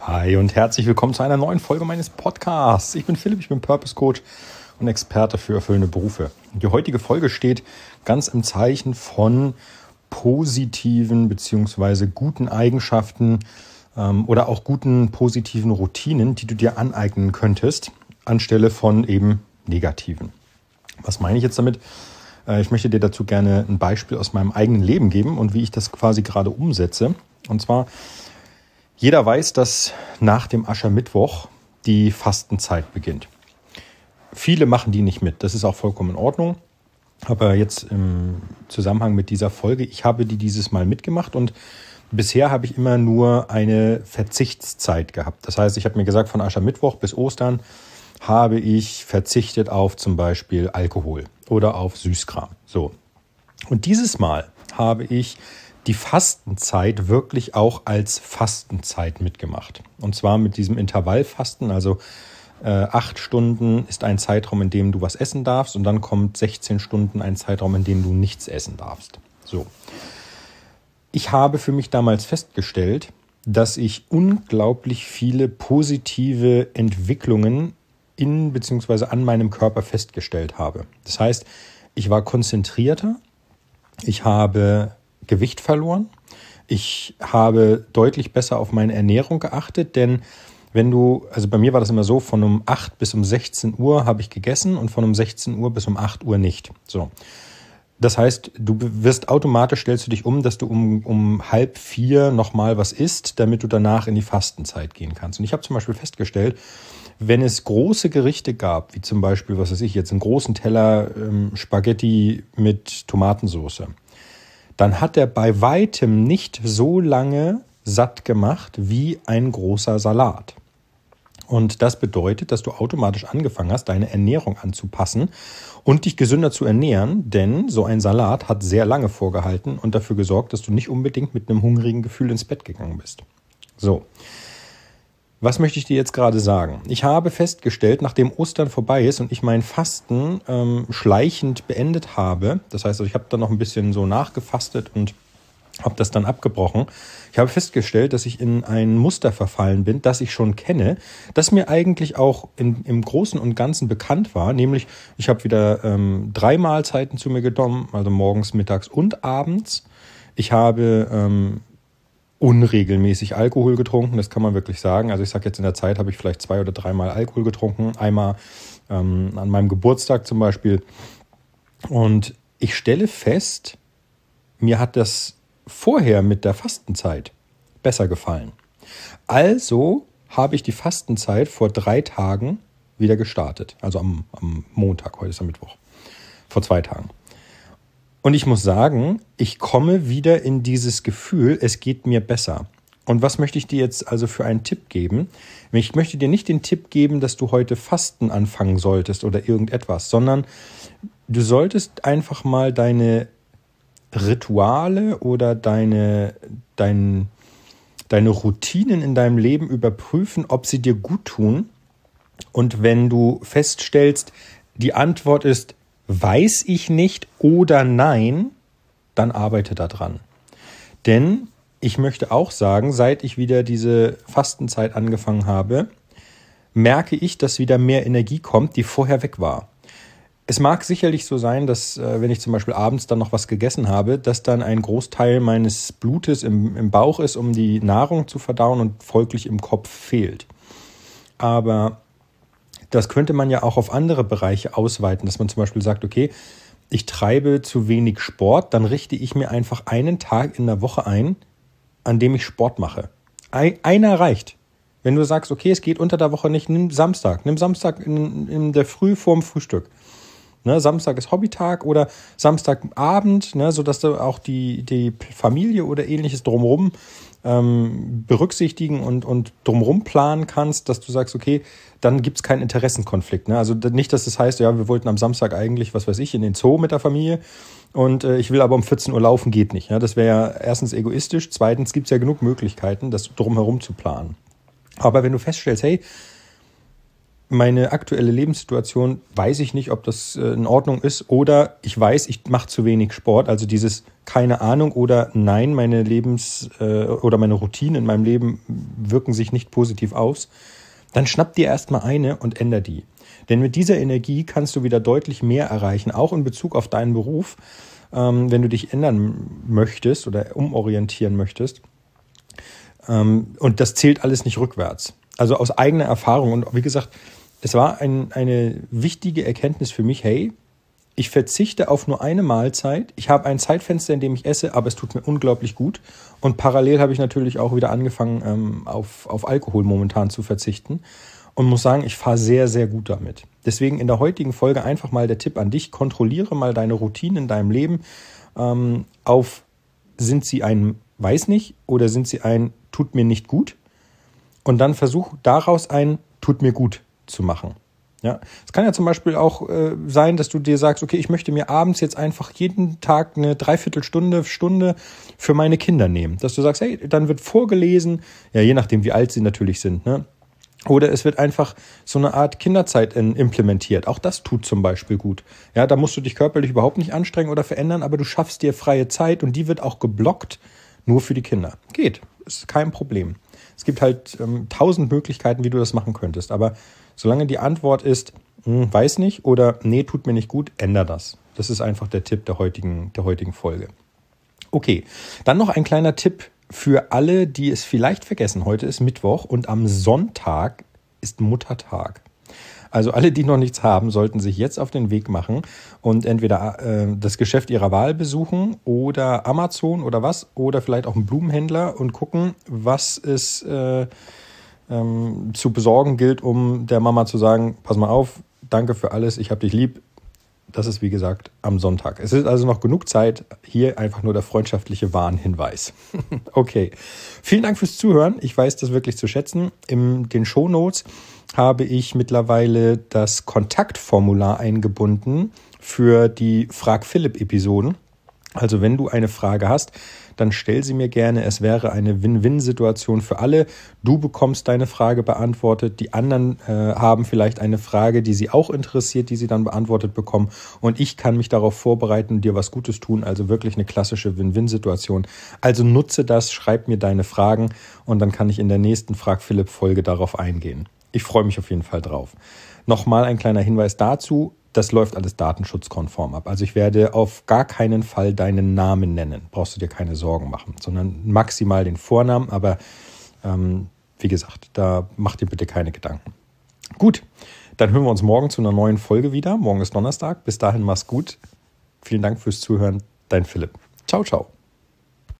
Hi und herzlich willkommen zu einer neuen Folge meines Podcasts. Ich bin Philipp, ich bin Purpose Coach und Experte für erfüllende Berufe. Die heutige Folge steht ganz im Zeichen von positiven bzw. guten Eigenschaften ähm, oder auch guten positiven Routinen, die du dir aneignen könntest, anstelle von eben negativen. Was meine ich jetzt damit? Äh, ich möchte dir dazu gerne ein Beispiel aus meinem eigenen Leben geben und wie ich das quasi gerade umsetze. Und zwar jeder weiß, dass nach dem Aschermittwoch die Fastenzeit beginnt. Viele machen die nicht mit. Das ist auch vollkommen in Ordnung. Aber jetzt im Zusammenhang mit dieser Folge, ich habe die dieses Mal mitgemacht und bisher habe ich immer nur eine Verzichtszeit gehabt. Das heißt, ich habe mir gesagt, von Aschermittwoch bis Ostern habe ich verzichtet auf zum Beispiel Alkohol oder auf Süßkram. So. Und dieses Mal habe ich die Fastenzeit wirklich auch als Fastenzeit mitgemacht. Und zwar mit diesem Intervallfasten, also äh, acht Stunden ist ein Zeitraum, in dem du was essen darfst und dann kommt 16 Stunden ein Zeitraum, in dem du nichts essen darfst. So. Ich habe für mich damals festgestellt, dass ich unglaublich viele positive Entwicklungen in bzw. an meinem Körper festgestellt habe. Das heißt, ich war konzentrierter, ich habe Gewicht verloren. Ich habe deutlich besser auf meine Ernährung geachtet, denn wenn du, also bei mir war das immer so, von um 8 bis um 16 Uhr habe ich gegessen und von um 16 Uhr bis um 8 Uhr nicht. So. Das heißt, du wirst automatisch, stellst du dich um, dass du um, um halb vier nochmal was isst, damit du danach in die Fastenzeit gehen kannst. Und ich habe zum Beispiel festgestellt, wenn es große Gerichte gab, wie zum Beispiel, was weiß ich, jetzt einen großen Teller ähm, Spaghetti mit Tomatensauce, dann hat er bei weitem nicht so lange satt gemacht wie ein großer Salat. Und das bedeutet, dass du automatisch angefangen hast, deine Ernährung anzupassen und dich gesünder zu ernähren, denn so ein Salat hat sehr lange vorgehalten und dafür gesorgt, dass du nicht unbedingt mit einem hungrigen Gefühl ins Bett gegangen bist. So. Was möchte ich dir jetzt gerade sagen? Ich habe festgestellt, nachdem Ostern vorbei ist und ich mein Fasten ähm, schleichend beendet habe, das heißt, also ich habe dann noch ein bisschen so nachgefastet und habe das dann abgebrochen. Ich habe festgestellt, dass ich in ein Muster verfallen bin, das ich schon kenne, das mir eigentlich auch in, im Großen und Ganzen bekannt war. Nämlich, ich habe wieder ähm, drei Mahlzeiten zu mir genommen, also morgens, mittags und abends. Ich habe ähm, unregelmäßig Alkohol getrunken, das kann man wirklich sagen. Also ich sage jetzt in der Zeit habe ich vielleicht zwei oder dreimal Alkohol getrunken, einmal ähm, an meinem Geburtstag zum Beispiel. Und ich stelle fest, mir hat das vorher mit der Fastenzeit besser gefallen. Also habe ich die Fastenzeit vor drei Tagen wieder gestartet. Also am, am Montag, heute ist am Mittwoch. Vor zwei Tagen. Und ich muss sagen, ich komme wieder in dieses Gefühl, es geht mir besser. Und was möchte ich dir jetzt also für einen Tipp geben? Ich möchte dir nicht den Tipp geben, dass du heute Fasten anfangen solltest oder irgendetwas, sondern du solltest einfach mal deine Rituale oder deine, dein, deine Routinen in deinem Leben überprüfen, ob sie dir gut tun. Und wenn du feststellst, die Antwort ist, weiß ich nicht oder nein, dann arbeite daran. Denn ich möchte auch sagen, seit ich wieder diese Fastenzeit angefangen habe, merke ich, dass wieder mehr Energie kommt, die vorher weg war. Es mag sicherlich so sein, dass äh, wenn ich zum Beispiel abends dann noch was gegessen habe, dass dann ein Großteil meines Blutes im, im Bauch ist, um die Nahrung zu verdauen und folglich im Kopf fehlt. Aber das könnte man ja auch auf andere Bereiche ausweiten, dass man zum Beispiel sagt, okay, ich treibe zu wenig Sport, dann richte ich mir einfach einen Tag in der Woche ein, an dem ich Sport mache. Einer reicht. Wenn du sagst, okay, es geht unter der Woche nicht, nimm Samstag. Nimm Samstag in, in der Früh vorm Frühstück. Ne, Samstag ist Hobbytag oder Samstagabend, ne, sodass du auch die, die Familie oder ähnliches drumherum ähm, berücksichtigen und, und drumherum planen kannst, dass du sagst, okay, dann gibt es keinen Interessenkonflikt. Ne? Also nicht, dass das heißt, ja, wir wollten am Samstag eigentlich, was weiß ich, in den Zoo mit der Familie und äh, ich will aber um 14 Uhr laufen, geht nicht. Ja? Das wäre ja erstens egoistisch, zweitens gibt es ja genug Möglichkeiten, das drumherum zu planen. Aber wenn du feststellst, hey, meine aktuelle Lebenssituation weiß ich nicht, ob das äh, in Ordnung ist oder ich weiß, ich mache zu wenig Sport. Also dieses keine Ahnung oder nein, meine Lebens- äh, oder meine Routinen in meinem Leben wirken sich nicht positiv aus. Dann schnapp dir erstmal eine und änder die. Denn mit dieser Energie kannst du wieder deutlich mehr erreichen, auch in Bezug auf deinen Beruf, ähm, wenn du dich ändern möchtest oder umorientieren möchtest. Ähm, und das zählt alles nicht rückwärts. Also aus eigener Erfahrung. Und wie gesagt, es war ein, eine wichtige Erkenntnis für mich, hey, ich verzichte auf nur eine Mahlzeit. Ich habe ein Zeitfenster, in dem ich esse, aber es tut mir unglaublich gut. Und parallel habe ich natürlich auch wieder angefangen, ähm, auf, auf Alkohol momentan zu verzichten. Und muss sagen, ich fahre sehr, sehr gut damit. Deswegen in der heutigen Folge einfach mal der Tipp an dich, kontrolliere mal deine Routinen in deinem Leben ähm, auf, sind sie ein weiß nicht oder sind sie ein tut mir nicht gut? Und dann versuch daraus ein tut mir gut zu machen. Ja, es kann ja zum Beispiel auch äh, sein, dass du dir sagst, okay, ich möchte mir abends jetzt einfach jeden Tag eine Dreiviertelstunde, Stunde für meine Kinder nehmen. Dass du sagst, hey, dann wird vorgelesen, ja, je nachdem, wie alt sie natürlich sind, ne? Oder es wird einfach so eine Art Kinderzeit implementiert. Auch das tut zum Beispiel gut. Ja, da musst du dich körperlich überhaupt nicht anstrengen oder verändern, aber du schaffst dir freie Zeit und die wird auch geblockt nur für die Kinder. Geht, ist kein Problem. Es gibt halt ähm, tausend Möglichkeiten, wie du das machen könntest. Aber solange die Antwort ist, hm, weiß nicht oder nee, tut mir nicht gut, änder das. Das ist einfach der Tipp der heutigen, der heutigen Folge. Okay, dann noch ein kleiner Tipp für alle, die es vielleicht vergessen. Heute ist Mittwoch und am Sonntag ist Muttertag. Also alle, die noch nichts haben, sollten sich jetzt auf den Weg machen und entweder äh, das Geschäft ihrer Wahl besuchen oder Amazon oder was oder vielleicht auch einen Blumenhändler und gucken, was es äh, ähm, zu besorgen gilt, um der Mama zu sagen, pass mal auf, danke für alles, ich habe dich lieb. Das ist wie gesagt am Sonntag. Es ist also noch genug Zeit. Hier einfach nur der freundschaftliche Warnhinweis. okay. Vielen Dank fürs Zuhören. Ich weiß das wirklich zu schätzen. In den Shownotes habe ich mittlerweile das Kontaktformular eingebunden für die Frag Philipp Episoden. Also wenn du eine Frage hast, dann stell sie mir gerne. Es wäre eine Win-Win-Situation für alle. Du bekommst deine Frage beantwortet, die anderen äh, haben vielleicht eine Frage, die sie auch interessiert, die sie dann beantwortet bekommen und ich kann mich darauf vorbereiten und dir was Gutes tun. Also wirklich eine klassische Win-Win-Situation. Also nutze das, schreib mir deine Fragen und dann kann ich in der nächsten Frag Philipp Folge darauf eingehen. Ich freue mich auf jeden Fall drauf. Nochmal ein kleiner Hinweis dazu. Das läuft alles datenschutzkonform ab. Also ich werde auf gar keinen Fall deinen Namen nennen. Brauchst du dir keine Sorgen machen, sondern maximal den Vornamen. Aber ähm, wie gesagt, da mach dir bitte keine Gedanken. Gut, dann hören wir uns morgen zu einer neuen Folge wieder. Morgen ist Donnerstag. Bis dahin mach's gut. Vielen Dank fürs Zuhören. Dein Philipp. Ciao, ciao.